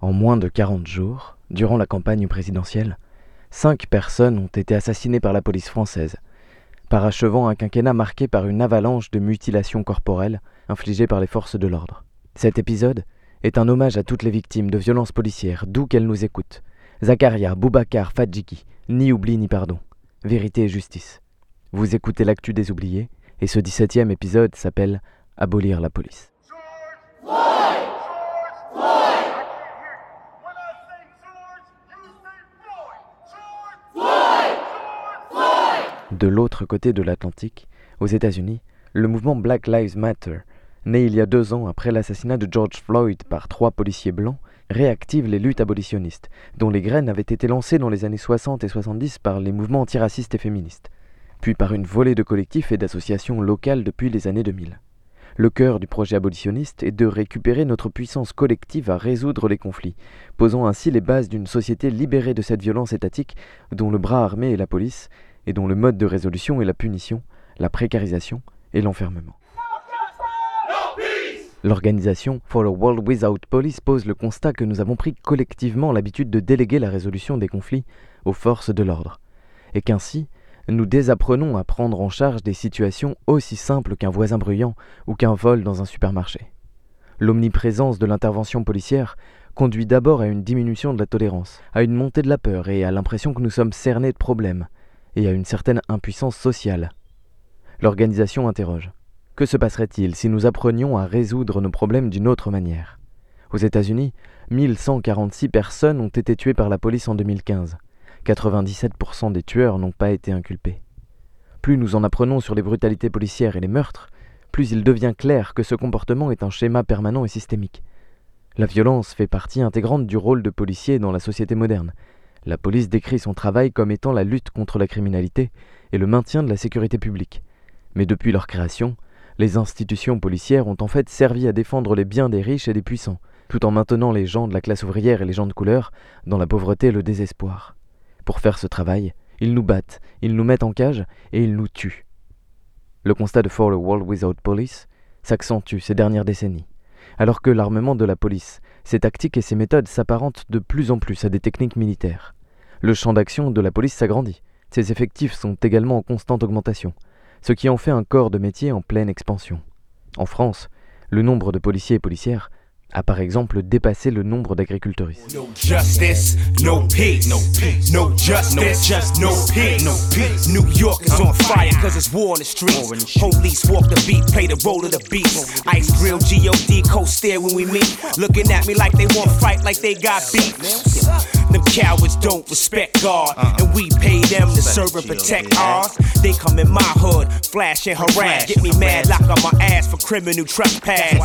En moins de 40 jours, durant la campagne présidentielle, cinq personnes ont été assassinées par la police française, parachevant un quinquennat marqué par une avalanche de mutilations corporelles infligées par les forces de l'ordre. Cet épisode est un hommage à toutes les victimes de violences policières, d'où qu'elles nous écoutent. Zakaria, Boubacar, Fadjiki, ni oubli ni pardon. Vérité et justice. Vous écoutez l'actu des oubliés, et ce 17e épisode s'appelle Abolir la police. De l'autre côté de l'Atlantique, aux États-Unis, le mouvement Black Lives Matter, né il y a deux ans après l'assassinat de George Floyd par trois policiers blancs, réactive les luttes abolitionnistes, dont les graines avaient été lancées dans les années 60 et 70 par les mouvements antiracistes et féministes, puis par une volée de collectifs et d'associations locales depuis les années 2000. Le cœur du projet abolitionniste est de récupérer notre puissance collective à résoudre les conflits, posant ainsi les bases d'une société libérée de cette violence étatique dont le bras armé est la police et dont le mode de résolution est la punition, la précarisation et l'enfermement. L'organisation For a World Without Police pose le constat que nous avons pris collectivement l'habitude de déléguer la résolution des conflits aux forces de l'ordre, et qu'ainsi nous désapprenons à prendre en charge des situations aussi simples qu'un voisin bruyant ou qu'un vol dans un supermarché. L'omniprésence de l'intervention policière conduit d'abord à une diminution de la tolérance, à une montée de la peur et à l'impression que nous sommes cernés de problèmes, et à une certaine impuissance sociale. L'organisation interroge. Que se passerait-il si nous apprenions à résoudre nos problèmes d'une autre manière? Aux États-Unis, 1146 personnes ont été tuées par la police en 2015. 97% des tueurs n'ont pas été inculpés. Plus nous en apprenons sur les brutalités policières et les meurtres, plus il devient clair que ce comportement est un schéma permanent et systémique. La violence fait partie intégrante du rôle de policier dans la société moderne, la police décrit son travail comme étant la lutte contre la criminalité et le maintien de la sécurité publique. Mais depuis leur création, les institutions policières ont en fait servi à défendre les biens des riches et des puissants, tout en maintenant les gens de la classe ouvrière et les gens de couleur dans la pauvreté et le désespoir. Pour faire ce travail, ils nous battent, ils nous mettent en cage et ils nous tuent. Le constat de For a World Without Police s'accentue ces dernières décennies, alors que l'armement de la police, ses tactiques et ses méthodes s'apparentent de plus en plus à des techniques militaires. Le champ d'action de la police s'agrandit. Ses effectifs sont également en constante augmentation, ce qui en fait un corps de métier en pleine expansion. En France, le nombre de policiers et policières a par exemple dépassé le nombre d'agriculteuristes. No justice, no peace. No peace. No justice, no peace. No peace. New York is on fire cause it's war in the streets. Police walk the beat, play the role of the beast. Ice grill, G.O.D. co-stare when we meet. Looking at me like they want fight like they got beat. Them cowards don't respect God, and we pay them to serve and protect ours. They come in my hood, flash and harass. Get me mad, lock on my ass for criminal trespass.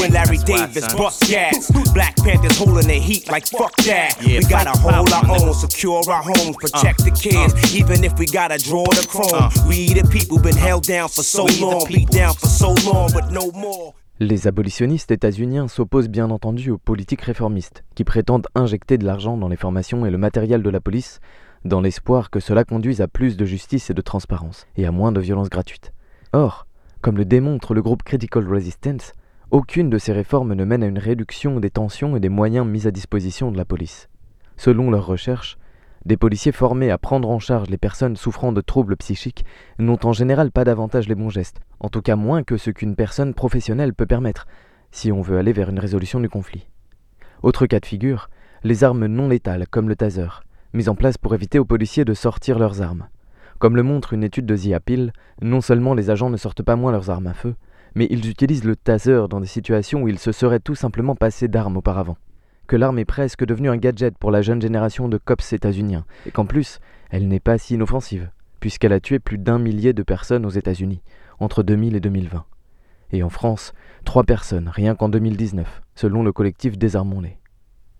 When Larry Davis Black Panthers holding the heat like fuck that. We gotta hold our own, secure our homes, protect the kids, even if we gotta draw the chrome. We the people been held down for so long, beat down for so long, but no more. Les abolitionnistes états-uniens s'opposent bien entendu aux politiques réformistes, qui prétendent injecter de l'argent dans les formations et le matériel de la police, dans l'espoir que cela conduise à plus de justice et de transparence, et à moins de violence gratuite. Or, comme le démontre le groupe Critical Resistance, aucune de ces réformes ne mène à une réduction des tensions et des moyens mis à disposition de la police. Selon leurs recherches, des policiers formés à prendre en charge les personnes souffrant de troubles psychiques n'ont en général pas davantage les bons gestes, en tout cas moins que ce qu'une personne professionnelle peut permettre, si on veut aller vers une résolution du conflit. Autre cas de figure, les armes non létales comme le taser, mises en place pour éviter aux policiers de sortir leurs armes. Comme le montre une étude de Appeal, non seulement les agents ne sortent pas moins leurs armes à feu, mais ils utilisent le taser dans des situations où ils se seraient tout simplement passés d'armes auparavant. Que l'arme est presque devenue un gadget pour la jeune génération de cops états-uniens, et qu'en plus, elle n'est pas si inoffensive, puisqu'elle a tué plus d'un millier de personnes aux États-Unis, entre 2000 et 2020. Et en France, trois personnes, rien qu'en 2019, selon le collectif Désarmons-les.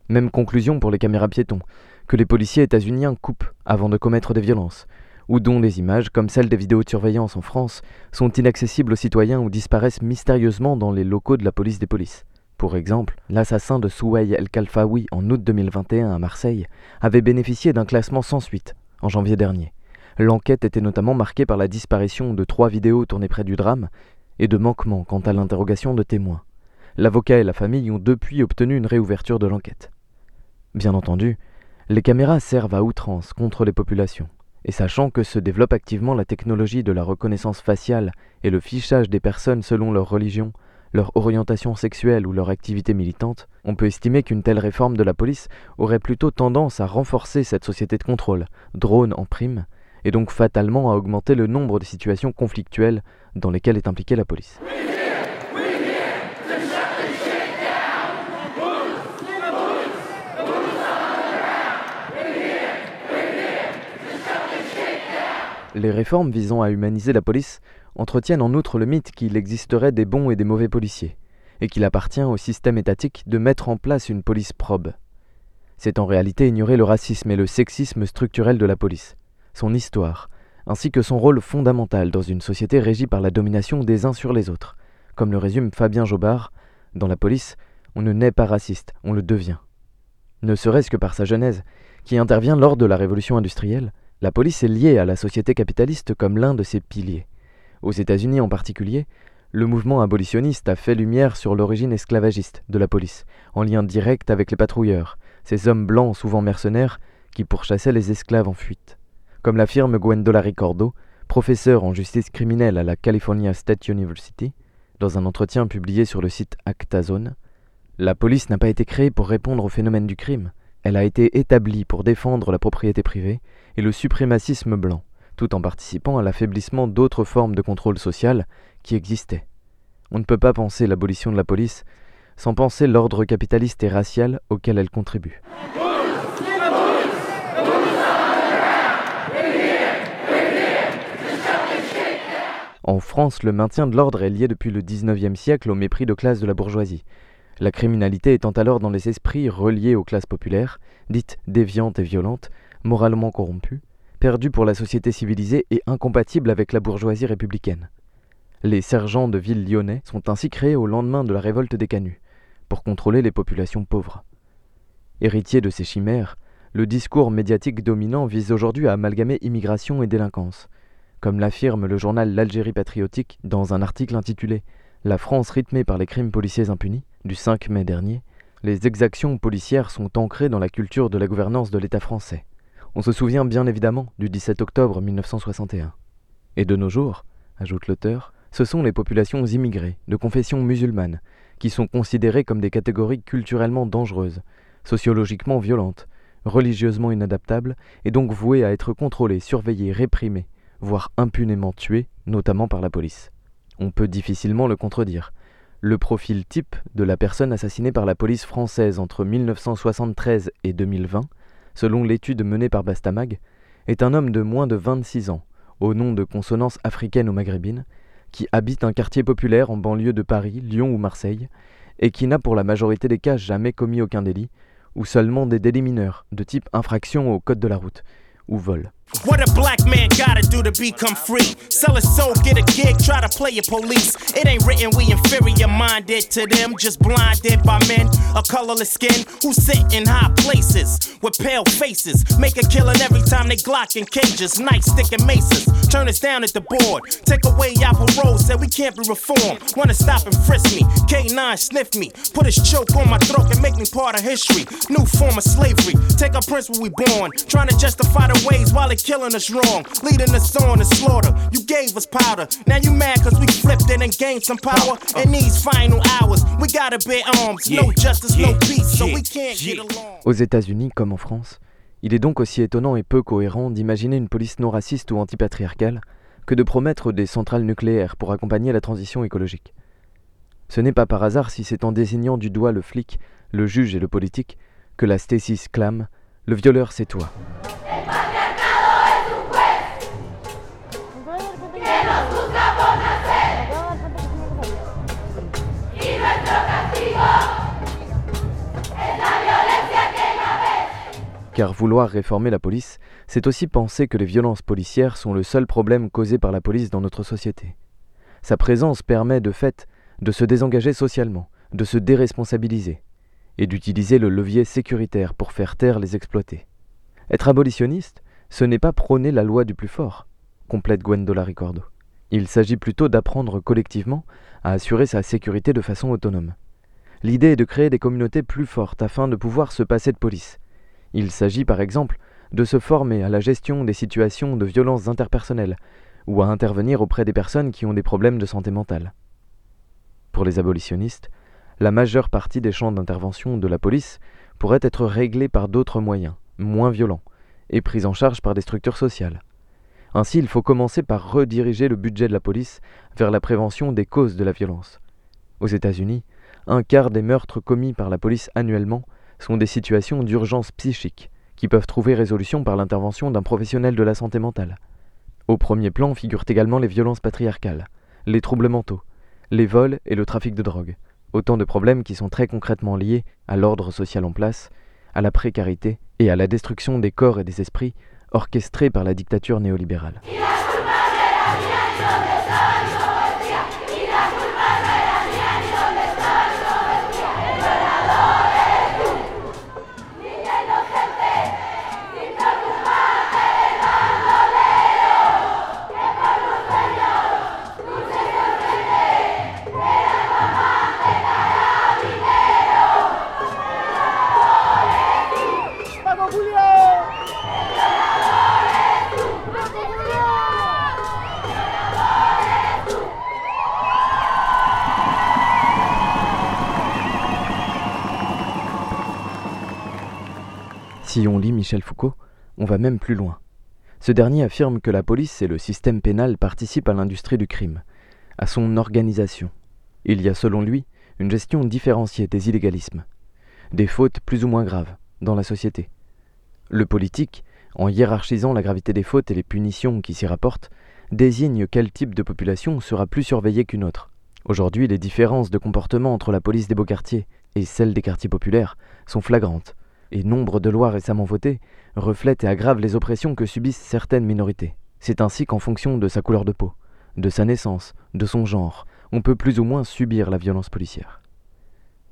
Même conclusion pour les caméras piétons, que les policiers états-uniens coupent avant de commettre des violences, ou dont des images, comme celles des vidéos de surveillance en France, sont inaccessibles aux citoyens ou disparaissent mystérieusement dans les locaux de la police des polices. Pour exemple, l'assassin de Souaï El Khalfaoui en août 2021 à Marseille avait bénéficié d'un classement sans suite en janvier dernier. L'enquête était notamment marquée par la disparition de trois vidéos tournées près du drame et de manquements quant à l'interrogation de témoins. L'avocat et la famille ont depuis obtenu une réouverture de l'enquête. Bien entendu, les caméras servent à outrance contre les populations. Et sachant que se développe activement la technologie de la reconnaissance faciale et le fichage des personnes selon leur religion, leur orientation sexuelle ou leur activité militante, on peut estimer qu'une telle réforme de la police aurait plutôt tendance à renforcer cette société de contrôle, drone en prime, et donc fatalement à augmenter le nombre de situations conflictuelles dans lesquelles est impliquée la police. Les réformes visant à humaniser la police entretiennent en outre le mythe qu'il existerait des bons et des mauvais policiers, et qu'il appartient au système étatique de mettre en place une police probe. C'est en réalité ignorer le racisme et le sexisme structurel de la police, son histoire, ainsi que son rôle fondamental dans une société régie par la domination des uns sur les autres. Comme le résume Fabien Jobard, dans la police, on ne naît pas raciste, on le devient. Ne serait-ce que par sa genèse, qui intervient lors de la révolution industrielle, la police est liée à la société capitaliste comme l'un de ses piliers. Aux États-Unis en particulier, le mouvement abolitionniste a fait lumière sur l'origine esclavagiste de la police, en lien direct avec les patrouilleurs, ces hommes blancs souvent mercenaires qui pourchassaient les esclaves en fuite. Comme l'affirme Gwendola Ricordo, professeure en justice criminelle à la California State University, dans un entretien publié sur le site ActaZone, la police n'a pas été créée pour répondre au phénomène du crime, elle a été établie pour défendre la propriété privée et le suprémacisme blanc, tout en participant à l'affaiblissement d'autres formes de contrôle social qui existaient. On ne peut pas penser l'abolition de la police sans penser l'ordre capitaliste et racial auquel elle contribue. En France, le maintien de l'ordre est lié depuis le XIXe siècle au mépris de classe de la bourgeoisie, la criminalité étant alors dans les esprits reliée aux classes populaires, dites déviantes et violentes, moralement corrompu, perdu pour la société civilisée et incompatible avec la bourgeoisie républicaine. Les sergents de ville lyonnais sont ainsi créés au lendemain de la révolte des canuts, pour contrôler les populations pauvres. Héritier de ces chimères, le discours médiatique dominant vise aujourd'hui à amalgamer immigration et délinquance, comme l'affirme le journal L'Algérie patriotique dans un article intitulé La France rythmée par les crimes policiers impunis du 5 mai dernier, les exactions policières sont ancrées dans la culture de la gouvernance de l'État français. On se souvient bien évidemment du 17 octobre 1961. Et de nos jours, ajoute l'auteur, ce sont les populations immigrées, de confession musulmane, qui sont considérées comme des catégories culturellement dangereuses, sociologiquement violentes, religieusement inadaptables, et donc vouées à être contrôlées, surveillées, réprimées, voire impunément tuées, notamment par la police. On peut difficilement le contredire. Le profil type de la personne assassinée par la police française entre 1973 et 2020 selon l'étude menée par Bastamag, est un homme de moins de 26 ans, au nom de consonance africaine ou maghrébine, qui habite un quartier populaire en banlieue de Paris, Lyon ou Marseille, et qui n'a pour la majorité des cas jamais commis aucun délit, ou seulement des délits mineurs, de type infraction au code de la route, ou vol. What a black man gotta do to become free? Sell his soul, get a gig, try to play a police. It ain't written we inferior minded to them, just blinded by men of colorless skin who sit in high places with pale faces. Make a killing every time they glock in cages, night sticking maces. Turn us down at the board, take away our parole, said we can't be reformed. Wanna stop and frisk me, K9 sniff me, put his choke on my throat and make me part of history. New form of slavery, take our prince we born, trying to justify the ways while it killing us wrong, leading us on to slaughter. You gave us powder, now you mad cause we flipped it and gained some power. In these final hours, we gotta bear arms. No justice, no peace, so we can't get along. Aux États-Unis comme en France, il est donc aussi étonnant et peu cohérent d'imaginer une police non raciste ou antipatriarcale que de promettre des centrales nucléaires pour accompagner la transition écologique. Ce n'est pas par hasard si c'est en désignant du doigt le flic, le juge et le politique que la Stacy clame Le violeur, c'est toi. Car vouloir réformer la police, c'est aussi penser que les violences policières sont le seul problème causé par la police dans notre société. Sa présence permet de fait de se désengager socialement, de se déresponsabiliser, et d'utiliser le levier sécuritaire pour faire taire les exploités. Être abolitionniste, ce n'est pas prôner la loi du plus fort, complète Gwendola Ricordo. Il s'agit plutôt d'apprendre collectivement à assurer sa sécurité de façon autonome. L'idée est de créer des communautés plus fortes afin de pouvoir se passer de police. Il s'agit par exemple de se former à la gestion des situations de violences interpersonnelles ou à intervenir auprès des personnes qui ont des problèmes de santé mentale. Pour les abolitionnistes, la majeure partie des champs d'intervention de la police pourrait être réglée par d'autres moyens, moins violents, et prise en charge par des structures sociales. Ainsi, il faut commencer par rediriger le budget de la police vers la prévention des causes de la violence. Aux États-Unis, un quart des meurtres commis par la police annuellement sont des situations d'urgence psychique qui peuvent trouver résolution par l'intervention d'un professionnel de la santé mentale. Au premier plan figurent également les violences patriarcales, les troubles mentaux, les vols et le trafic de drogue, autant de problèmes qui sont très concrètement liés à l'ordre social en place, à la précarité et à la destruction des corps et des esprits orchestrée par la dictature néolibérale. Si on lit Michel Foucault, on va même plus loin. Ce dernier affirme que la police et le système pénal participent à l'industrie du crime, à son organisation. Il y a selon lui une gestion différenciée des illégalismes, des fautes plus ou moins graves dans la société. Le politique, en hiérarchisant la gravité des fautes et les punitions qui s'y rapportent, désigne quel type de population sera plus surveillée qu'une autre. Aujourd'hui, les différences de comportement entre la police des beaux quartiers et celle des quartiers populaires sont flagrantes et nombre de lois récemment votées reflètent et aggravent les oppressions que subissent certaines minorités. C'est ainsi qu'en fonction de sa couleur de peau, de sa naissance, de son genre, on peut plus ou moins subir la violence policière.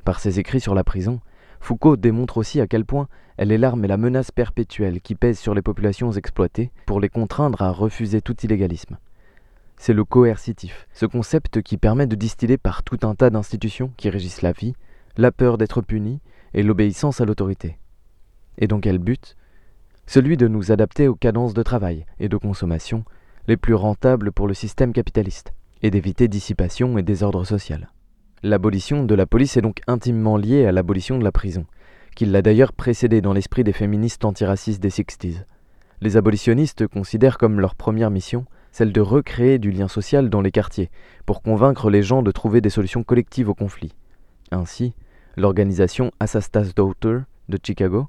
Par ses écrits sur la prison, Foucault démontre aussi à quel point elle est l'arme et la menace perpétuelle qui pèse sur les populations exploitées pour les contraindre à refuser tout illégalisme. C'est le coercitif, ce concept qui permet de distiller par tout un tas d'institutions qui régissent la vie, la peur d'être puni et l'obéissance à l'autorité. Et dans quel but Celui de nous adapter aux cadences de travail et de consommation les plus rentables pour le système capitaliste, et d'éviter dissipation et désordre social. L'abolition de la police est donc intimement liée à l'abolition de la prison, qui l'a d'ailleurs précédée dans l'esprit des féministes antiracistes des 60s. Les abolitionnistes considèrent comme leur première mission celle de recréer du lien social dans les quartiers, pour convaincre les gens de trouver des solutions collectives aux conflits. Ainsi, l'organisation Assastas Daughter de Chicago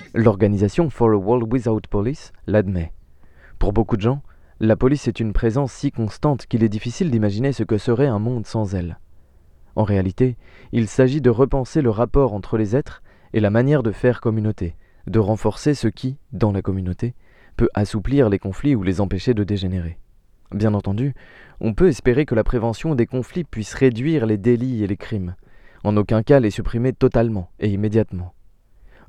L'organisation For a World Without Police l'admet. Pour beaucoup de gens, la police est une présence si constante qu'il est difficile d'imaginer ce que serait un monde sans elle. En réalité, il s'agit de repenser le rapport entre les êtres et la manière de faire communauté, de renforcer ce qui, dans la communauté, peut assouplir les conflits ou les empêcher de dégénérer. Bien entendu, on peut espérer que la prévention des conflits puisse réduire les délits et les crimes, en aucun cas les supprimer totalement et immédiatement.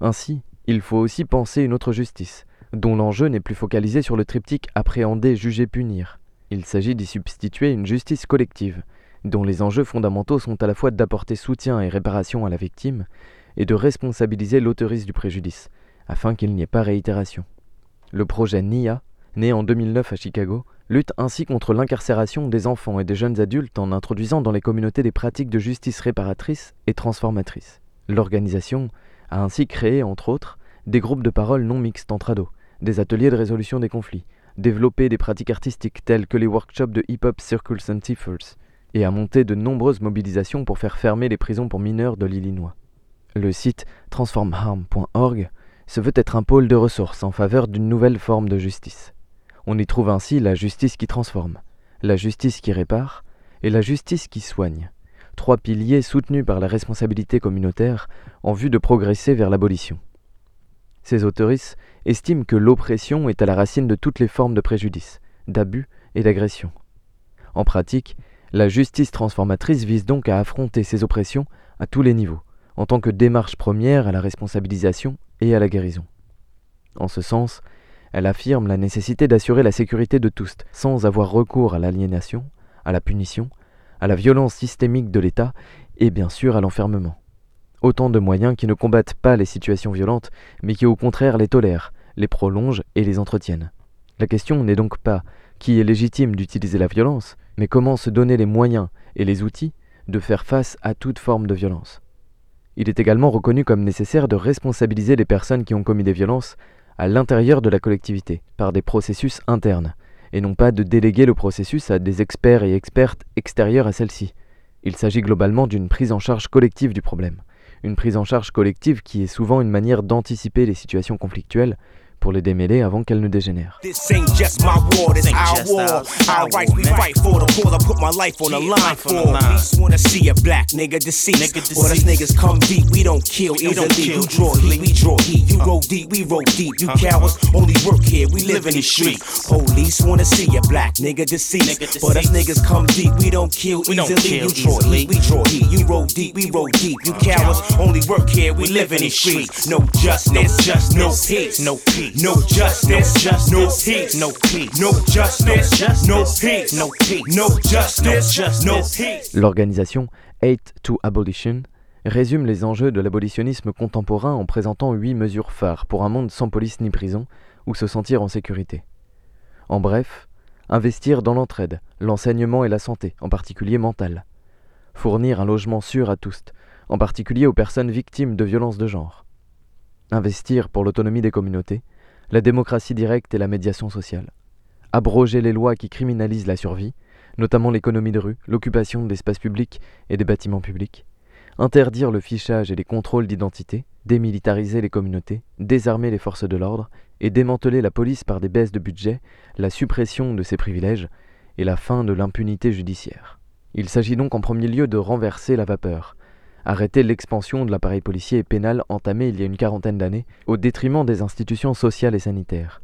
Ainsi, il faut aussi penser une autre justice, dont l'enjeu n'est plus focalisé sur le triptyque appréhender, juger, punir. Il s'agit d'y substituer une justice collective, dont les enjeux fondamentaux sont à la fois d'apporter soutien et réparation à la victime, et de responsabiliser l'autoriste du préjudice, afin qu'il n'y ait pas réitération. Le projet NIA, né en 2009 à Chicago, lutte ainsi contre l'incarcération des enfants et des jeunes adultes en introduisant dans les communautés des pratiques de justice réparatrice et transformatrice. L'organisation a ainsi créé, entre autres, des groupes de parole non mixtes entre ados, des ateliers de résolution des conflits, développer des pratiques artistiques telles que les workshops de hip-hop Circles and Tifers, et a monté de nombreuses mobilisations pour faire fermer les prisons pour mineurs de l'Illinois. Le site transformharm.org se veut être un pôle de ressources en faveur d'une nouvelle forme de justice. On y trouve ainsi la justice qui transforme, la justice qui répare et la justice qui soigne, trois piliers soutenus par la responsabilité communautaire en vue de progresser vers l'abolition. Ces autoristes estiment que l'oppression est à la racine de toutes les formes de préjudice, d'abus et d'agression. En pratique, la justice transformatrice vise donc à affronter ces oppressions à tous les niveaux, en tant que démarche première à la responsabilisation et à la guérison. En ce sens, elle affirme la nécessité d'assurer la sécurité de tous sans avoir recours à l'aliénation, à la punition, à la violence systémique de l'État et bien sûr à l'enfermement. Autant de moyens qui ne combattent pas les situations violentes, mais qui au contraire les tolèrent, les prolongent et les entretiennent. La question n'est donc pas qui est légitime d'utiliser la violence, mais comment se donner les moyens et les outils de faire face à toute forme de violence. Il est également reconnu comme nécessaire de responsabiliser les personnes qui ont commis des violences à l'intérieur de la collectivité, par des processus internes, et non pas de déléguer le processus à des experts et expertes extérieurs à celle-ci. Il s'agit globalement d'une prise en charge collective du problème, une prise en charge collective qui est souvent une manière d'anticiper les situations conflictuelles pour les démêler avant qu'elles ne dégénèrent. This ain't just my war, this our war. Our rights we fight for, the cause I put my life on the line for. Police wanna see a black nigga deceased. Well, us niggas come deep, we don't kill easily. You draw heat, we draw heat. You roll deep, we roll deep. You cowards only work here, we live in the streets. Police wanna see a black nigga deceased. But us niggas come deep, we don't kill easily. You draw heat, we draw heat. You roll deep, we roll deep. You cowards only work here, we live in the streets. No justice, just no peace, no peace. No justice, no peace, no peace, no justice, no peace, no peace, no justice, no peace. L'organisation Hate to Abolition résume les enjeux de l'abolitionnisme contemporain en présentant huit mesures phares pour un monde sans police ni prison, où se sentir en sécurité. En bref, investir dans l'entraide, l'enseignement et la santé, en particulier mentale. Fournir un logement sûr à tous, en particulier aux personnes victimes de violences de genre. Investir pour l'autonomie des communautés, la démocratie directe et la médiation sociale. Abroger les lois qui criminalisent la survie, notamment l'économie de rue, l'occupation d'espaces publics et des bâtiments publics. Interdire le fichage et les contrôles d'identité, démilitariser les communautés, désarmer les forces de l'ordre et démanteler la police par des baisses de budget, la suppression de ses privilèges et la fin de l'impunité judiciaire. Il s'agit donc en premier lieu de renverser la vapeur, arrêter l'expansion de l'appareil policier et pénal entamé il y a une quarantaine d'années au détriment des institutions sociales et sanitaires.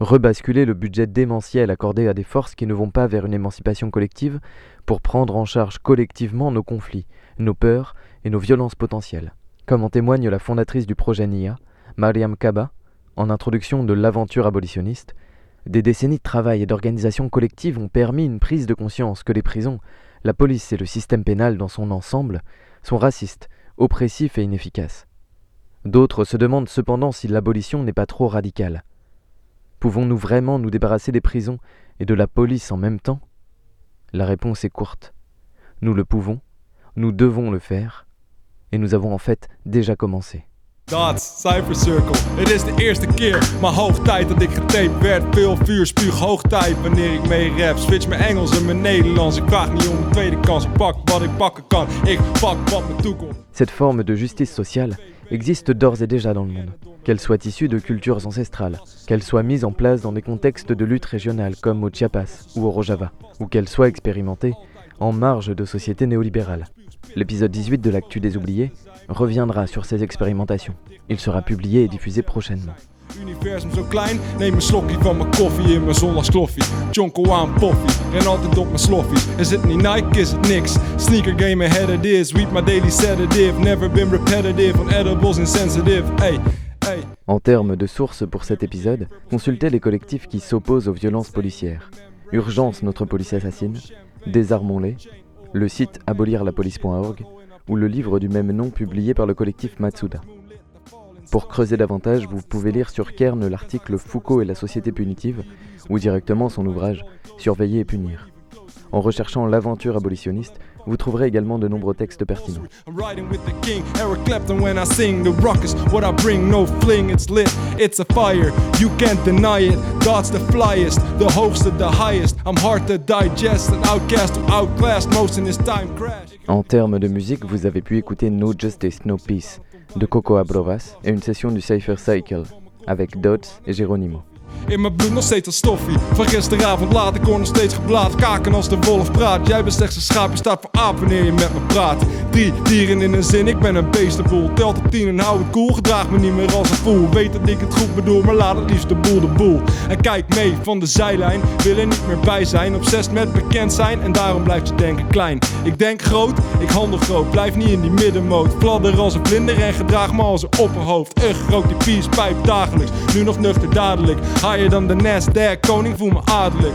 Rebasculer le budget démentiel accordé à des forces qui ne vont pas vers une émancipation collective pour prendre en charge collectivement nos conflits, nos peurs et nos violences potentielles. Comme en témoigne la fondatrice du projet NIA, Mariam Kaba, en introduction de l'aventure abolitionniste, des décennies de travail et d'organisation collective ont permis une prise de conscience que les prisons, la police et le système pénal dans son ensemble sont racistes, oppressifs et inefficaces. D'autres se demandent cependant si l'abolition n'est pas trop radicale. Pouvons-nous vraiment nous débarrasser des prisons et de la police en même temps? La réponse est courte. Nous le pouvons, nous devons le faire, et nous avons en fait déjà commencé. Cette forme de justice sociale existe d'ores et déjà dans le monde, qu'elle soit issue de cultures ancestrales, qu'elle soit mise en place dans des contextes de lutte régionale comme au Chiapas ou au Rojava, ou qu'elle soit expérimentée en marge de sociétés néolibérales. L'épisode 18 de l'Actu des Oubliés reviendra sur ces expérimentations. Il sera publié et diffusé prochainement. Universum zo klein, neem een slokje van mijn koffie in mijn zondagskloffie. Jonko aan poffie, ren altijd op mijn sloffies. Is het niet Nike, is het niks? Sneaker game ahead it is, weed my daily sedative. Never been repetitive on edibles insensitive. Hey, hey. En termes de sources pour cet épisode, consultez les collectifs qui s'opposent aux violences policières. Urgence notre police assassine, Désarmons-les, le site abolirlapolice.org ou le livre du même nom publié par le collectif Matsuda. Pour creuser davantage, vous pouvez lire sur Kern l'article Foucault et la société punitive ou directement son ouvrage Surveiller et punir. En recherchant l'aventure abolitionniste, Vous trouverez également de nombreux textes pertinents. En termes de musique, vous avez pu écouter No Justice, No Peace de Coco Abrovas et une session du Cypher Cycle avec Dots et Geronimo. In mijn bloed nog steeds als stoffie. Van gisteravond laat, ik hoor nog steeds geblaad. Kaken als de wolf praat. Jij bent slechts een schaap, je staat voor aap wanneer je met me praat. Drie dieren in een zin, ik ben een beestenboel. Telt op tien en hou het cool. Gedraag me niet meer als een fool. Weet dat ik het goed bedoel, maar laat het liefst de boel de boel. En kijk mee van de zijlijn, wil er niet meer bij zijn. Obsessed met bekend zijn en daarom blijft je denken klein. Ik denk groot, ik handel groot. Blijf niet in die middenmoot. Fladder als een vlinder en gedraag me als een opperhoofd. Ugh, rook die peace dagelijks. Nu nog nuchter dadelijk. Higher dan de Nasdaq, koning voel me adellijk.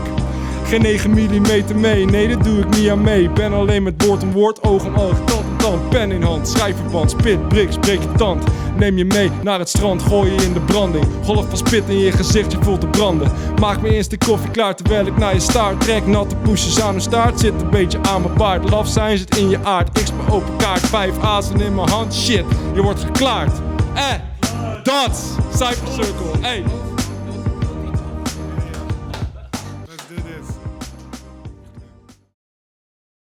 Geen 9 mm mee, nee dat doe ik niet aan mee. Ben alleen met woord om woord, oog om oog, tand om tand. Pen in hand, schrijverband, spit, brik, spreek je tand. Neem je mee naar het strand, gooi je in de branding. Golf van spit in je gezicht, je voelt te branden. Maak me eerst de koffie klaar terwijl ik naar je staart trek. Natte poesjes aan hun staart, zit een beetje aan mijn baard. Laf zijn zit in je aard, ik speel open kaart. Vijf azen in mijn hand, shit, je wordt geklaard. Eh, dat, Circle, hey.